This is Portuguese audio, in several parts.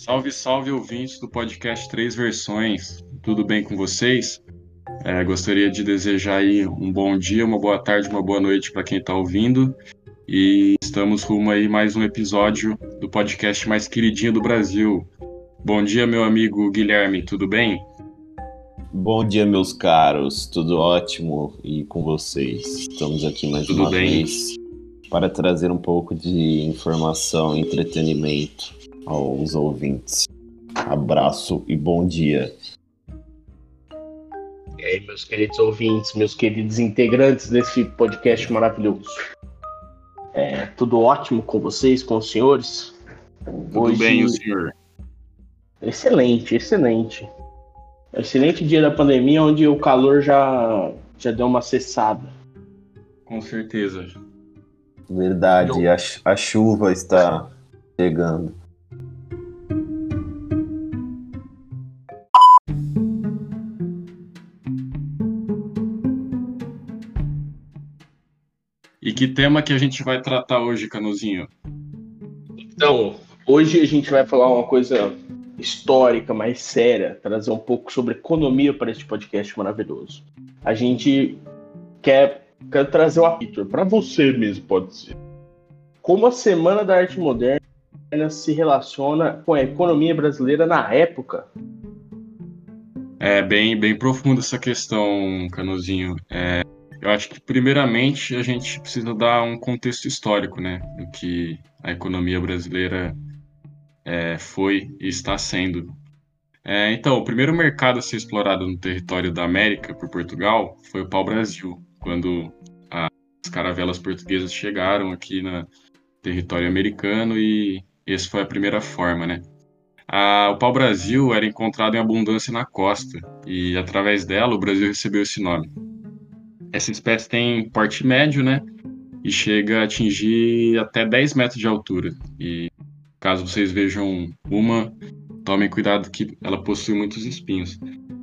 Salve, salve ouvintes do podcast Três Versões. Tudo bem com vocês? É, gostaria de desejar aí um bom dia, uma boa tarde, uma boa noite para quem está ouvindo. E estamos rumo aí mais um episódio do podcast mais queridinho do Brasil. Bom dia, meu amigo Guilherme, tudo bem? Bom dia, meus caros, tudo ótimo e com vocês. Estamos aqui mais tudo uma bem. vez para trazer um pouco de informação e entretenimento aos ouvintes. Abraço e bom dia. E aí, meus queridos ouvintes, meus queridos integrantes desse podcast maravilhoso. É, tudo ótimo com vocês, com os senhores? Tudo bem, o senhor? Excelente, excelente. Excelente dia da pandemia, onde o calor já, já deu uma cessada. Com certeza. Verdade, a, ch- a chuva está chegando. Que tema que a gente vai tratar hoje, Canuzinho? Então, hoje a gente vai falar uma coisa histórica, mais séria, trazer um pouco sobre economia para este podcast maravilhoso. A gente quer, quer trazer o apito para você mesmo, pode ser. Como a Semana da Arte Moderna se relaciona com a economia brasileira na época? É bem, bem profunda essa questão, Canuzinho. É, eu acho que, primeiramente, a gente precisa dar um contexto histórico, né? Do que a economia brasileira é, foi e está sendo. É, então, o primeiro mercado a ser explorado no território da América por Portugal foi o pau-brasil, quando as caravelas portuguesas chegaram aqui no território americano e essa foi a primeira forma, né? A- o pau-brasil era encontrado em abundância na costa e, através dela, o Brasil recebeu esse nome. Essa espécie tem porte médio, né? E chega a atingir até 10 metros de altura. E caso vocês vejam uma, tomem cuidado que ela possui muitos espinhos.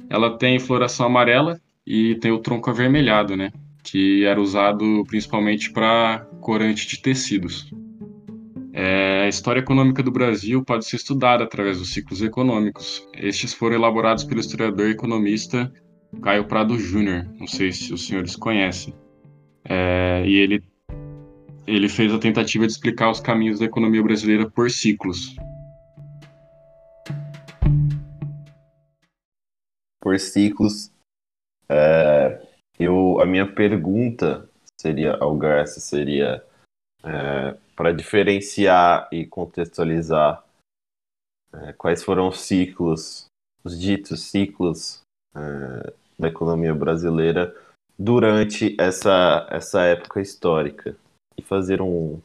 Ela tem floração amarela e tem o tronco avermelhado, né? Que era usado principalmente para corante de tecidos. É, a história econômica do Brasil pode ser estudada através dos ciclos econômicos. Estes foram elaborados pelo historiador e economista Caio Prado Júnior. Não sei se os senhores conhecem. É, e ele, ele fez a tentativa de explicar os caminhos da economia brasileira por ciclos. Por ciclos, é, eu, a minha pergunta seria ao Garcia seria para diferenciar e contextualizar é, quais foram os ciclos, os ditos ciclos é, da economia brasileira durante essa, essa época histórica e fazer um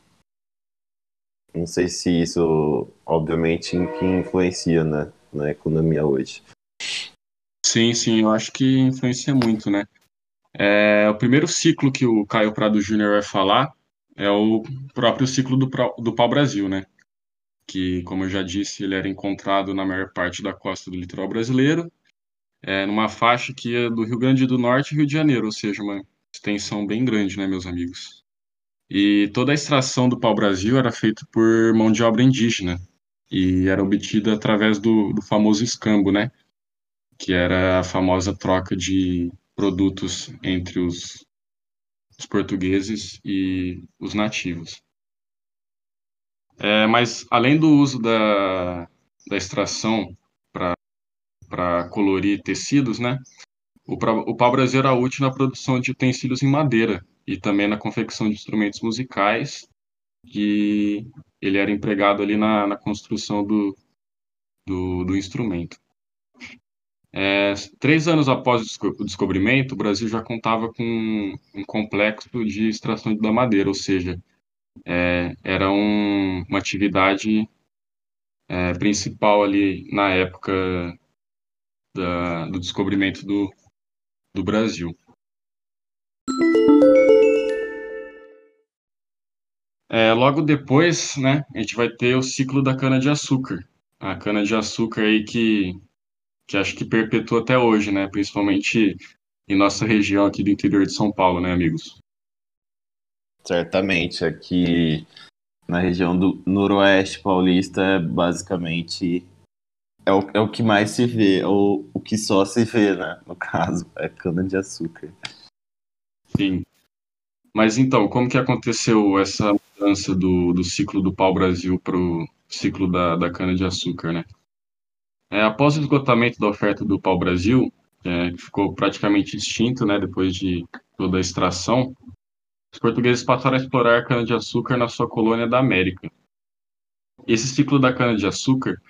não sei se isso obviamente que influencia né, na economia hoje Sim, sim, eu acho que influencia muito, né? É, o primeiro ciclo que o Caio Prado Júnior vai falar é o próprio ciclo do, do pau-brasil, né? Que, como eu já disse, ele era encontrado na maior parte da costa do litoral brasileiro, é, numa faixa que ia do Rio Grande do Norte e Rio de Janeiro, ou seja, uma extensão bem grande, né, meus amigos? E toda a extração do pau-brasil era feita por mão de obra indígena e era obtida através do, do famoso escambo, né? Que era a famosa troca de produtos entre os, os portugueses e os nativos. É, mas além do uso da, da extração para colorir tecidos, né? O, o pau-brasil era útil na produção de utensílios em madeira e também na confecção de instrumentos musicais e ele era empregado ali na, na construção do, do, do instrumento. É, três anos após o descobrimento, o Brasil já contava com um complexo de extração da madeira, ou seja, é, era um- uma atividade é, principal ali na época da- do descobrimento do, do Brasil. É, logo depois, né, a gente vai ter o ciclo da cana-de-açúcar. A cana-de-açúcar aí que, que acho que perpetua até hoje, né, principalmente em nossa região aqui do interior de São Paulo, né, amigos? Certamente, aqui na região do Noroeste Paulista basicamente é, o, é o que mais se vê, ou o que só se vê, né? No caso, é cana-de-açúcar. Sim. Mas então, como que aconteceu essa mudança do, do ciclo do pau-brasil para o ciclo da, da cana-de-açúcar, né? É, após o esgotamento da oferta do pau-brasil, é, que ficou praticamente extinto, né, depois de toda a extração, os portugueses passaram a explorar cana-de-açúcar na sua colônia da América. Esse ciclo da cana-de-açúcar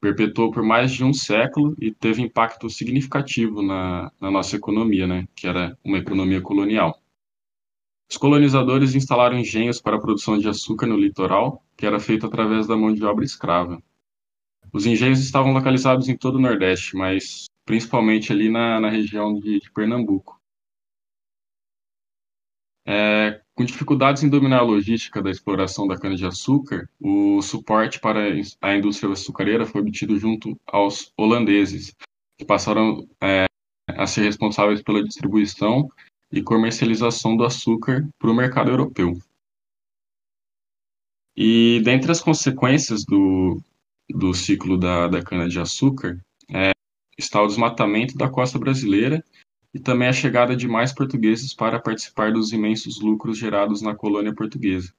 perpetuou por mais de um século e teve impacto significativo na, na nossa economia, né, que era uma economia colonial. Os colonizadores instalaram engenhos para a produção de açúcar no litoral, que era feito através da mão de obra escrava. Os engenhos estavam localizados em todo o Nordeste, mas principalmente ali na, na região de, de Pernambuco. É, com dificuldades em dominar a logística da exploração da cana-de-açúcar, o suporte para a indústria açucareira foi obtido junto aos holandeses, que passaram é, a ser responsáveis pela distribuição e comercialização do açúcar para o mercado europeu. E dentre as consequências do, do ciclo da, da cana-de-açúcar é, está o desmatamento da costa brasileira e também a chegada de mais portugueses para participar dos imensos lucros gerados na colônia portuguesa.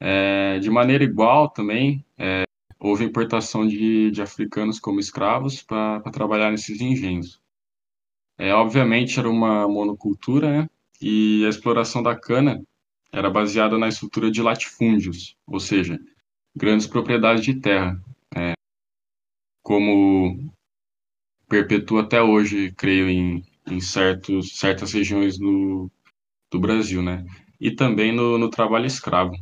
É, de maneira igual também, é, houve importação de, de africanos como escravos para trabalhar nesses engenhos. É, obviamente era uma monocultura, né? E a exploração da cana era baseada na estrutura de latifúndios, ou seja, grandes propriedades de terra, é, como perpetua até hoje, creio, em, em certos, certas regiões do, do Brasil, né? E também no, no trabalho escravo.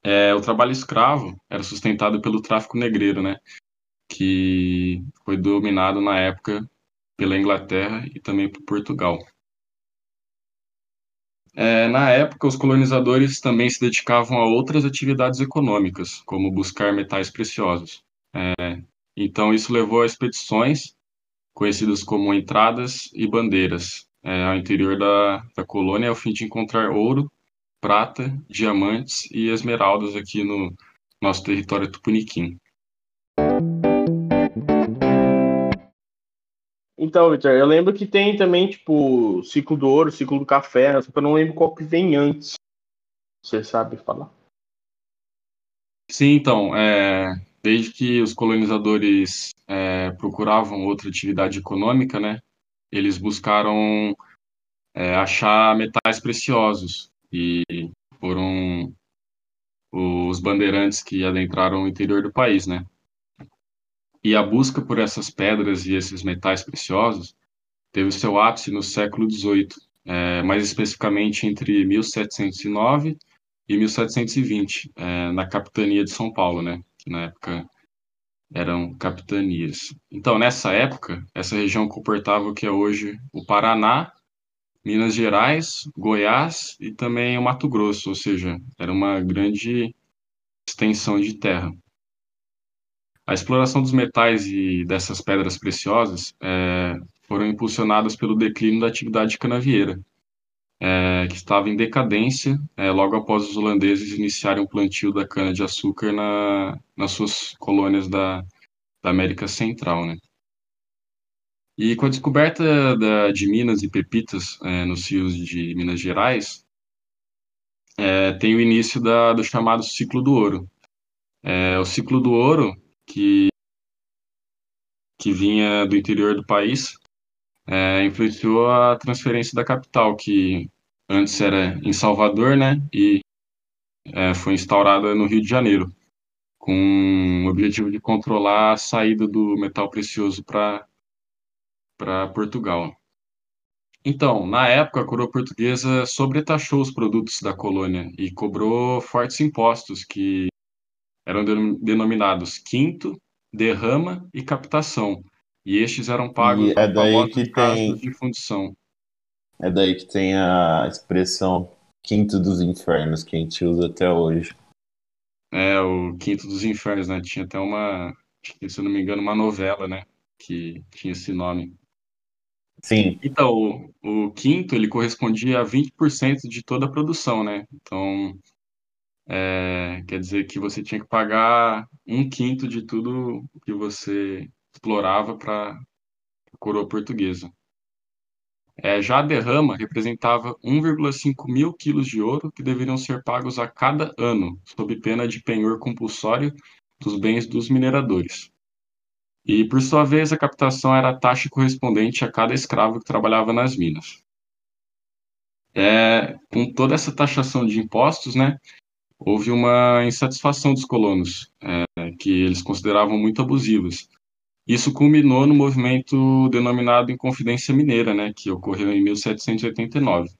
É, o trabalho escravo era sustentado pelo tráfico negreiro, né? Que foi dominado na época pela Inglaterra e também por Portugal. É, na época, os colonizadores também se dedicavam a outras atividades econômicas, como buscar metais preciosos. É, então, isso levou a expedições, conhecidas como entradas e bandeiras, é, ao interior da, da colônia, ao fim de encontrar ouro, prata, diamantes e esmeraldas aqui no nosso território tupiniquim. Então, Victor, eu lembro que tem também, tipo, ciclo do ouro, ciclo do café, só que eu não lembro qual que vem antes. Você sabe falar? Sim, então, é, desde que os colonizadores é, procuravam outra atividade econômica, né, eles buscaram é, achar metais preciosos e foram os bandeirantes que adentraram o interior do país, né. E a busca por essas pedras e esses metais preciosos teve seu ápice no século XVIII, é, mais especificamente entre 1709 e 1720, é, na capitania de São Paulo, né? Na época eram capitanias. Então, nessa época, essa região comportava o que é hoje o Paraná, Minas Gerais, Goiás e também o Mato Grosso, ou seja, era uma grande extensão de terra. A exploração dos metais e dessas pedras preciosas é, foram impulsionadas pelo declínio da atividade canavieira, é, que estava em decadência é, logo após os holandeses iniciarem o plantio da cana-de-açúcar na, nas suas colônias da, da América Central. Né? E com a descoberta da, de minas e pepitas é, nos rios de Minas Gerais, é, tem o início da, do chamado ciclo do ouro. É, o ciclo do ouro que, que vinha do interior do país, é, influenciou a transferência da capital, que antes era em Salvador, né, e é, foi instaurada no Rio de Janeiro, com o objetivo de controlar a saída do metal precioso para Portugal. Então, na época, a coroa portuguesa sobretaxou os produtos da colônia e cobrou fortes impostos que eram denominados quinto, derrama e captação. E estes eram pagos e é daí que tem de fundição. É daí que tem a expressão quinto dos infernos que a gente usa até hoje. É, o quinto dos infernos, né? Tinha até uma, se eu não me engano, uma novela, né? Que tinha esse nome. Sim. Então, o, o quinto, ele correspondia a 20% de toda a produção, né? Então, é, quer dizer que você tinha que pagar um quinto de tudo que você explorava para a coroa portuguesa. É, já a derrama representava 1,5 mil quilos de ouro que deveriam ser pagos a cada ano, sob pena de penhor compulsório dos bens dos mineradores. E, por sua vez, a captação era a taxa correspondente a cada escravo que trabalhava nas minas. É, com toda essa taxação de impostos, né, houve uma insatisfação dos colonos, é, que eles consideravam muito abusivas. Isso culminou no movimento denominado Inconfidência Mineira, né, que ocorreu em 1789.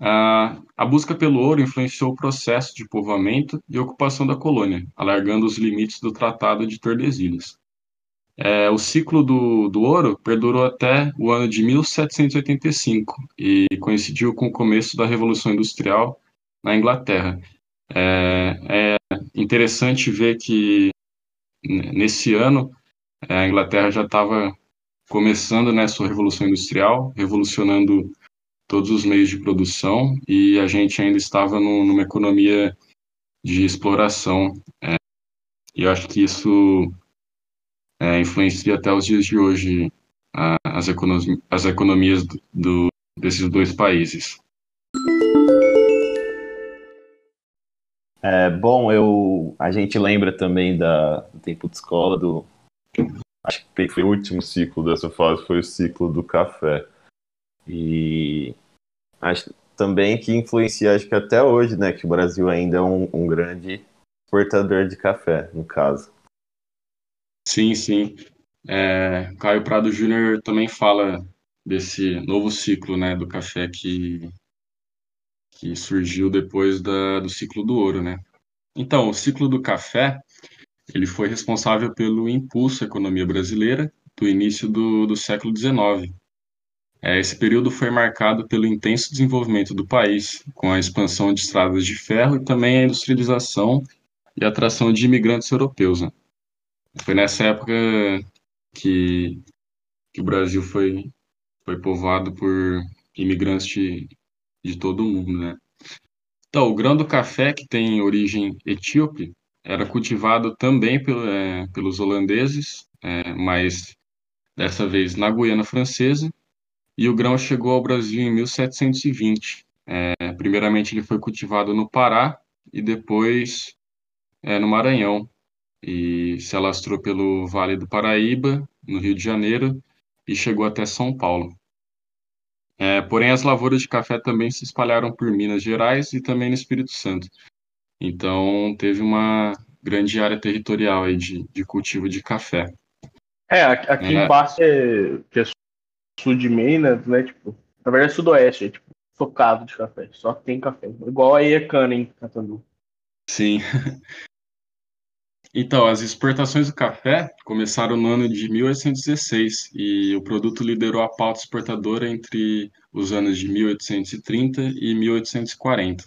A, a busca pelo ouro influenciou o processo de povoamento e ocupação da colônia, alargando os limites do Tratado de Tordesilhas. É, o ciclo do, do ouro perdurou até o ano de 1785 e coincidiu com o começo da Revolução Industrial na Inglaterra. É, é interessante ver que nesse ano a Inglaterra já estava começando né, sua Revolução Industrial, revolucionando todos os meios de produção e a gente ainda estava no, numa economia de exploração. É, e eu acho que isso é, influencia até os dias de hoje a, as, economias, as economias do, do, desses dois países. É, bom, eu, a gente lembra também da, do tempo de escola, do, acho que foi o último ciclo dessa fase, foi o ciclo do café. E acho também que influencia, acho que até hoje, né, que o Brasil ainda é um, um grande exportador de café, no caso. Sim, sim. É, Caio Prado Júnior também fala desse novo ciclo, né, do café que, que surgiu depois da, do ciclo do ouro, né? Então, o ciclo do café, ele foi responsável pelo impulso à economia brasileira do início do, do século XIX. É, esse período foi marcado pelo intenso desenvolvimento do país, com a expansão de estradas de ferro e também a industrialização e atração de imigrantes europeus. Né? Foi nessa época que, que o Brasil foi, foi povoado por imigrantes de, de todo mundo, né? Então, o grão do café, que tem origem etíope, era cultivado também pelo, é, pelos holandeses, é, mas dessa vez na Guiana Francesa, e o grão chegou ao Brasil em 1720. É, primeiramente, ele foi cultivado no Pará e depois é, no Maranhão, e se alastrou pelo Vale do Paraíba, no Rio de Janeiro, e chegou até São Paulo. É, porém, as lavouras de café também se espalharam por Minas Gerais e também no Espírito Santo. Então, teve uma grande área territorial aí de, de cultivo de café. É, aqui é. embaixo, é, que é sul de Minas, né? Tipo, na verdade, é sudoeste, é tipo, focado de café. Só tem café. Igual aí é cana em Catandu. Sim. Então, as exportações do café começaram no ano de 1816 e o produto liderou a pauta exportadora entre os anos de 1830 e 1840.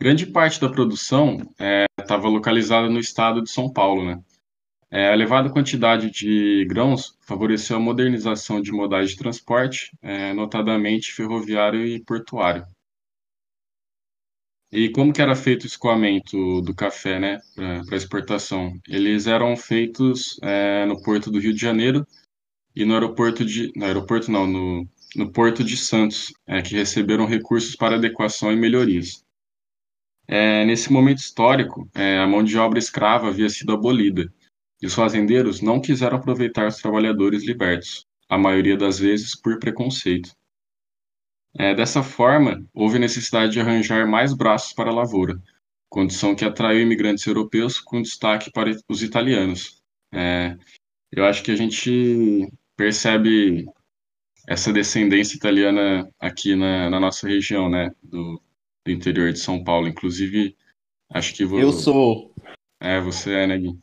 Grande parte da produção estava é, localizada no estado de São Paulo. Né? É, a elevada quantidade de grãos favoreceu a modernização de modais de transporte, é, notadamente ferroviário e portuário. E como que era feito o escoamento do café, né, para exportação? Eles eram feitos é, no porto do Rio de Janeiro e no aeroporto de, no aeroporto não, no, no porto de Santos, é, que receberam recursos para adequação e melhorias. É, nesse momento histórico, é, a mão de obra escrava havia sido abolida e os fazendeiros não quiseram aproveitar os trabalhadores libertos, a maioria das vezes por preconceito. É, dessa forma, houve necessidade de arranjar mais braços para a lavoura, condição que atraiu imigrantes europeus com destaque para os italianos. É, eu acho que a gente percebe essa descendência italiana aqui na, na nossa região, né, do, do, interior de São Paulo. Inclusive, acho que vou... Eu sou. É, você é, né, Gui?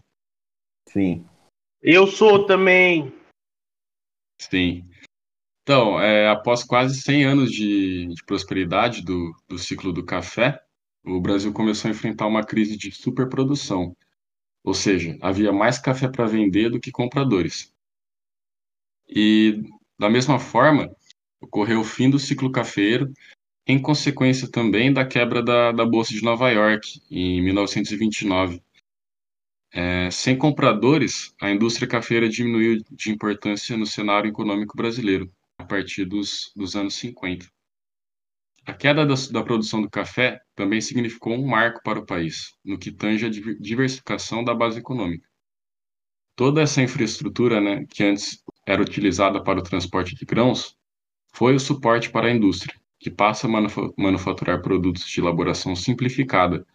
Sim. Eu sou também. Sim. Então, é, após quase 100 anos de, de prosperidade do, do ciclo do café, o Brasil começou a enfrentar uma crise de superprodução, ou seja, havia mais café para vender do que compradores. E, da mesma forma, ocorreu o fim do ciclo cafeiro, em consequência também da quebra da, da Bolsa de Nova York, em 1929. É, sem compradores, a indústria cafeira diminuiu de importância no cenário econômico brasileiro, a partir dos, dos anos 50. A queda da, da, produção do café também significou um marco para o país, no que tange a diversificação da base econômica. Toda essa infraestrutura, né, que antes era utilizada para o transporte de grãos, foi o suporte para a indústria, que passa a manufaturar produtos de elaboração simplificada,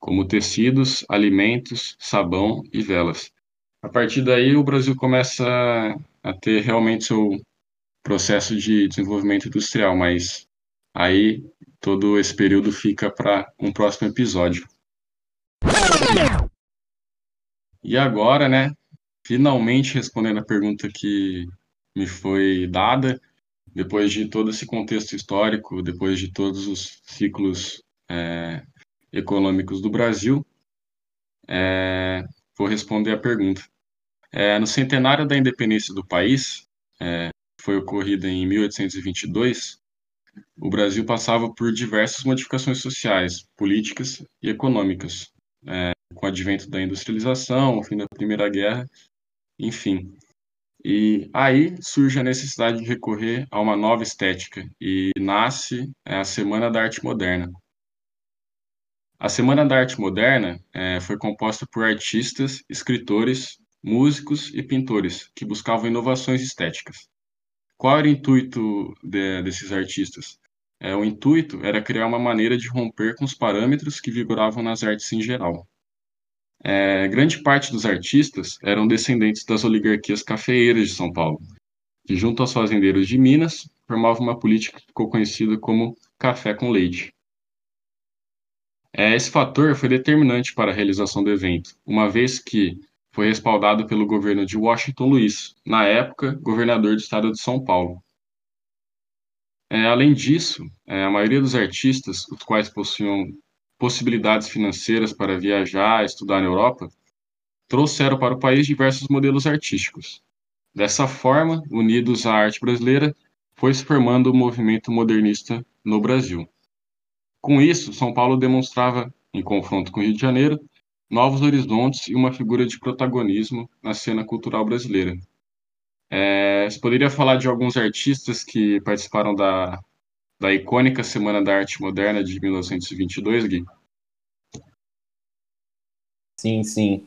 como tecidos, alimentos, sabão e velas. A partir daí, o Brasil começa a ter realmente seu processo de desenvolvimento industrial, mas aí todo esse período fica para um próximo episódio. E agora, né, finalmente respondendo a pergunta que me foi dada, depois de todo esse contexto histórico, depois de todos os ciclos é, econômicos do Brasil, é, vou responder a pergunta. É, no centenário da independência do país, é, foi ocorrida em 1822, o Brasil passava por diversas modificações sociais, políticas e econômicas, é, com o advento da industrialização, o fim da Primeira Guerra, enfim. E aí surge a necessidade de recorrer a uma nova estética e nasce é, a Semana da Arte Moderna. A Semana da Arte Moderna é, foi composta por artistas, escritores, músicos e pintores que buscavam inovações estéticas. Qual era o intuito de, desses artistas? É, o intuito era criar uma maneira de romper com os parâmetros que vigoravam nas artes em geral. É, grande parte dos artistas eram descendentes das oligarquias cafeeiras de São Paulo, que, junto aos fazendeiros de Minas, formavam uma política que ficou conhecida como café com leite. É, esse fator foi determinante para a realização do evento, uma vez que foi respaldado pelo governo de Washington Luiz, na época governador do estado de São Paulo. É, além disso, é, a maioria dos artistas, os quais possuíam possibilidades financeiras para viajar, estudar na Europa, trouxeram para o país diversos modelos artísticos. Dessa forma, unidos à arte brasileira, foi se formando o movimento modernista no Brasil. Com isso, São Paulo demonstrava, em confronto com o Rio de Janeiro, novos horizontes e uma figura de protagonismo na cena cultural brasileira. É, você poderia falar de alguns artistas que participaram da, da icônica Semana da Arte Moderna de 1922, Gui? Sim, sim.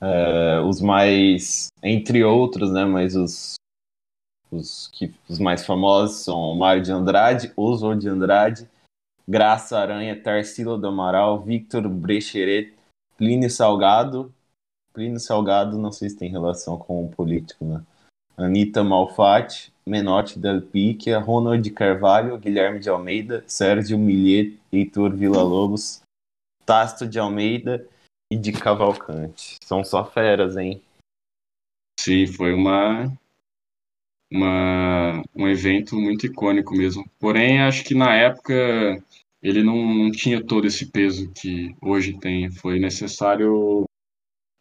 É, os mais, entre outros, né, mas os, os, que, os mais famosos são Mário de Andrade, Oswald de Andrade, Graça Aranha, Tarsila do Amaral, Victor Brecheret, Plínio Salgado. Plínio Salgado, não sei se tem relação com o político, né? Anitta Malfatti, Menotti Del Picchia, Ronald Carvalho, Guilherme de Almeida, Sérgio Millet, Heitor Villa-Lobos, Tasto de Almeida e de Cavalcante. São só feras, hein? Sim, foi uma, uma um evento muito icônico mesmo. Porém, acho que na época ele não, não tinha todo esse peso que hoje tem. Foi necessário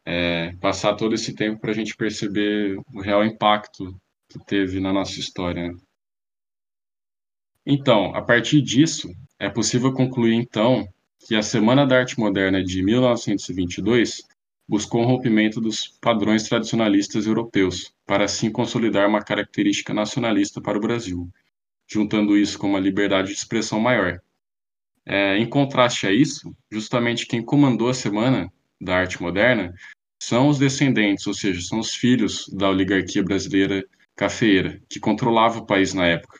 é, passar todo esse tempo para a gente perceber o real impacto que teve na nossa história. Então, a partir disso, é possível concluir então que a Semana da Arte Moderna de 1922 buscou um rompimento dos padrões tradicionalistas europeus, para assim consolidar uma característica nacionalista para o Brasil, juntando isso com uma liberdade de expressão maior. É, em contraste a isso, justamente quem comandou a Semana da Arte Moderna são os descendentes, ou seja, são os filhos da oligarquia brasileira cafeeira, que controlava o país na época,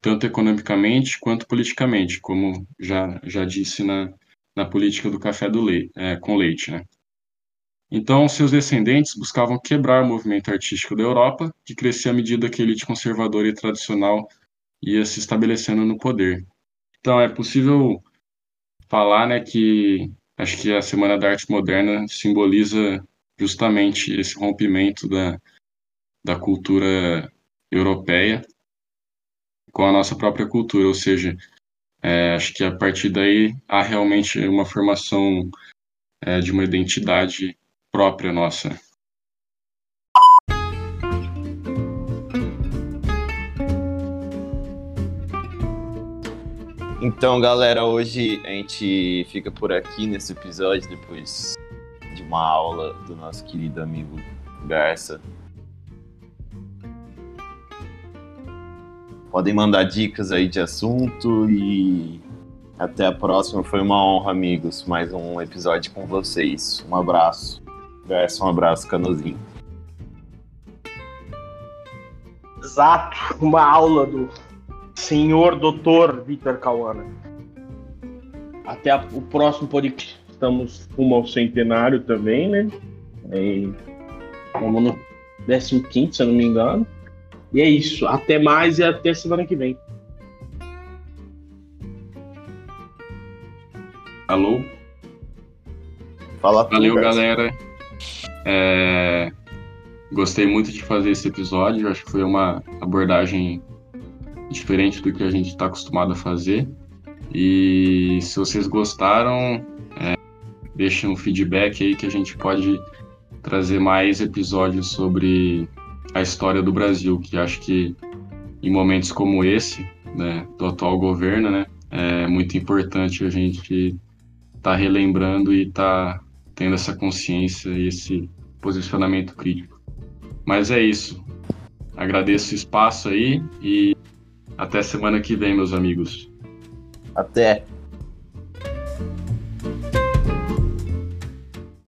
tanto economicamente quanto politicamente, como já, já disse na, na política do café do leite, é, com leite. Né? Então, seus descendentes buscavam quebrar o movimento artístico da Europa, que crescia à medida que a elite conservadora e tradicional ia se estabelecendo no poder. Então, é possível falar né, que acho que a Semana da Arte Moderna simboliza justamente esse rompimento da, da cultura europeia com a nossa própria cultura, ou seja, é, acho que a partir daí há realmente uma formação é, de uma identidade própria nossa. Então, galera, hoje a gente fica por aqui nesse episódio, depois de uma aula do nosso querido amigo Garça. Podem mandar dicas aí de assunto e até a próxima. Foi uma honra, amigos. Mais um episódio com vocês. Um abraço. Garça, um abraço, Canozinho. Exato, uma aula do senhor doutor Vitor Cauana. Até a, o próximo podcast. Estamos rumo ao centenário também, né? E, estamos no 15, se eu não me engano. E é isso. Até mais e até semana que vem. Alô? Fala Valeu, galera. É... Gostei muito de fazer esse episódio. Acho que foi uma abordagem diferente do que a gente está acostumado a fazer. E se vocês gostaram, é, deixem um feedback aí que a gente pode trazer mais episódios sobre a história do Brasil, que acho que em momentos como esse, né, do atual governo, né, é muito importante a gente estar tá relembrando e estar tá tendo essa consciência e esse posicionamento crítico. Mas é isso. Agradeço o espaço aí e até semana que vem, meus amigos. Até.